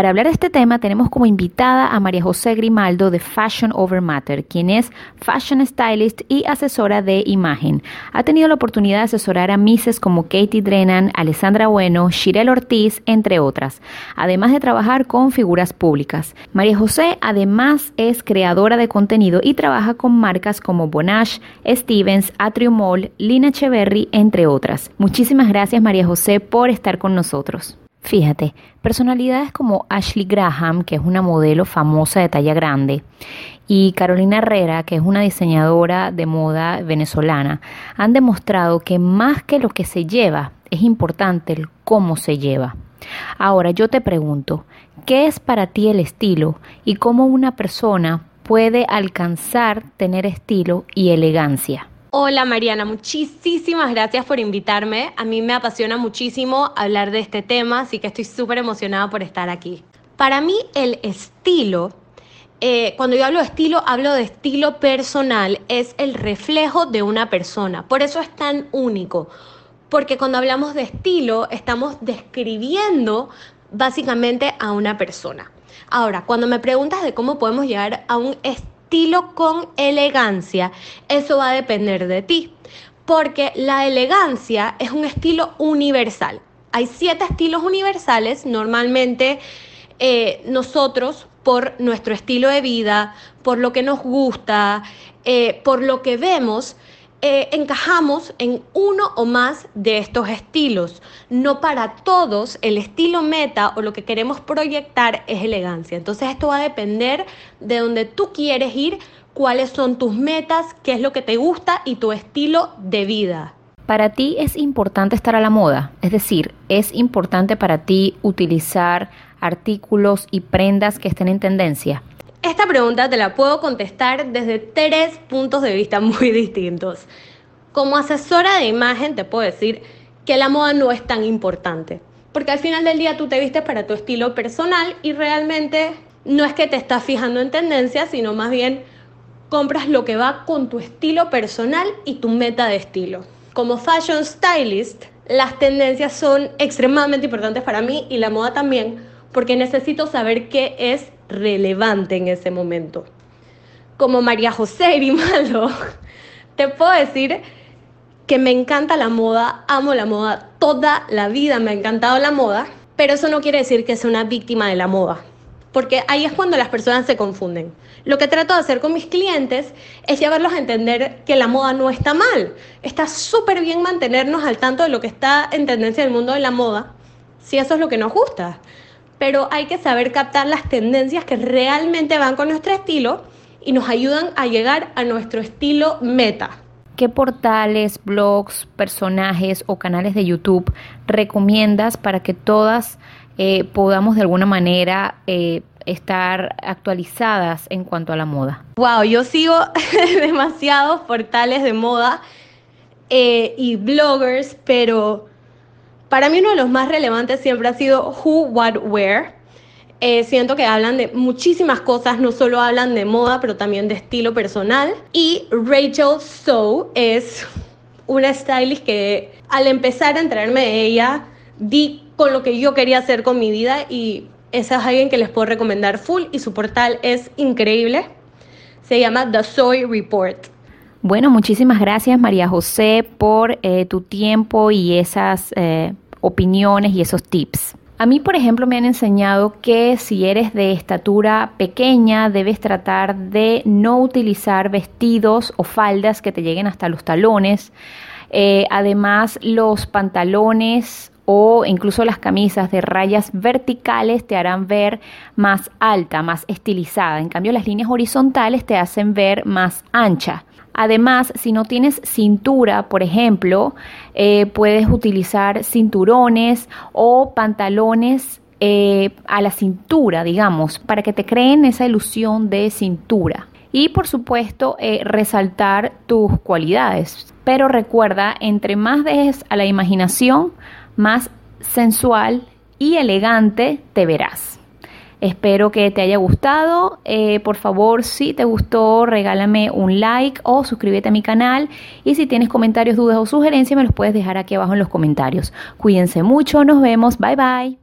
Para hablar de este tema tenemos como invitada a María José Grimaldo de Fashion Over Matter, quien es fashion stylist y asesora de imagen. Ha tenido la oportunidad de asesorar a Misses como Katie Drennan, Alessandra Bueno, Shirel Ortiz, entre otras, además de trabajar con figuras públicas. María José además es creadora de contenido y trabaja con marcas como Bonash, Stevens, Atrium Mall, Lina Echeverry, entre otras. Muchísimas gracias María José por estar con nosotros. Fíjate, personalidades como Ashley Graham, que es una modelo famosa de talla grande, y Carolina Herrera, que es una diseñadora de moda venezolana, han demostrado que más que lo que se lleva, es importante el cómo se lleva. Ahora yo te pregunto, ¿qué es para ti el estilo y cómo una persona puede alcanzar tener estilo y elegancia? Hola Mariana, muchísimas gracias por invitarme. A mí me apasiona muchísimo hablar de este tema, así que estoy súper emocionada por estar aquí. Para mí el estilo, eh, cuando yo hablo de estilo, hablo de estilo personal, es el reflejo de una persona. Por eso es tan único, porque cuando hablamos de estilo estamos describiendo básicamente a una persona. Ahora, cuando me preguntas de cómo podemos llegar a un estilo, estilo con elegancia, eso va a depender de ti. Porque la elegancia es un estilo universal. Hay siete estilos universales. Normalmente eh, nosotros, por nuestro estilo de vida, por lo que nos gusta, eh, por lo que vemos, eh, encajamos en uno o más de estos estilos. No para todos el estilo meta o lo que queremos proyectar es elegancia. Entonces esto va a depender de donde tú quieres ir, cuáles son tus metas, qué es lo que te gusta y tu estilo de vida. Para ti es importante estar a la moda, es decir, es importante para ti utilizar artículos y prendas que estén en tendencia. Esta pregunta te la puedo contestar desde tres puntos de vista muy distintos. Como asesora de imagen te puedo decir que la moda no es tan importante, porque al final del día tú te vistes para tu estilo personal y realmente no es que te estás fijando en tendencias, sino más bien compras lo que va con tu estilo personal y tu meta de estilo. Como fashion stylist, las tendencias son extremadamente importantes para mí y la moda también, porque necesito saber qué es relevante en ese momento. Como María José Grimaldo, te puedo decir que me encanta la moda, amo la moda, toda la vida me ha encantado la moda, pero eso no quiere decir que sea una víctima de la moda, porque ahí es cuando las personas se confunden. Lo que trato de hacer con mis clientes es llevarlos a entender que la moda no está mal, está súper bien mantenernos al tanto de lo que está en tendencia en el mundo de la moda, si eso es lo que nos gusta pero hay que saber captar las tendencias que realmente van con nuestro estilo y nos ayudan a llegar a nuestro estilo meta. ¿Qué portales, blogs, personajes o canales de YouTube recomiendas para que todas eh, podamos de alguna manera eh, estar actualizadas en cuanto a la moda? Wow, yo sigo demasiados portales de moda eh, y bloggers, pero para mí uno de los más relevantes siempre ha sido Who, What, Where. Eh, siento que hablan de muchísimas cosas, no solo hablan de moda, pero también de estilo personal. Y Rachel So es una stylist que al empezar a enterarme de ella, di con lo que yo quería hacer con mi vida y esa es alguien que les puedo recomendar full y su portal es increíble. Se llama The Soy Report. Bueno, muchísimas gracias María José por eh, tu tiempo y esas eh, opiniones y esos tips. A mí, por ejemplo, me han enseñado que si eres de estatura pequeña, debes tratar de no utilizar vestidos o faldas que te lleguen hasta los talones. Eh, además, los pantalones o incluso las camisas de rayas verticales te harán ver más alta, más estilizada. En cambio, las líneas horizontales te hacen ver más ancha. Además, si no tienes cintura, por ejemplo, eh, puedes utilizar cinturones o pantalones eh, a la cintura, digamos, para que te creen esa ilusión de cintura. Y por supuesto, eh, resaltar tus cualidades. Pero recuerda, entre más dejes a la imaginación, más sensual y elegante te verás. Espero que te haya gustado. Eh, por favor, si te gustó, regálame un like o suscríbete a mi canal. Y si tienes comentarios, dudas o sugerencias, me los puedes dejar aquí abajo en los comentarios. Cuídense mucho, nos vemos. Bye bye.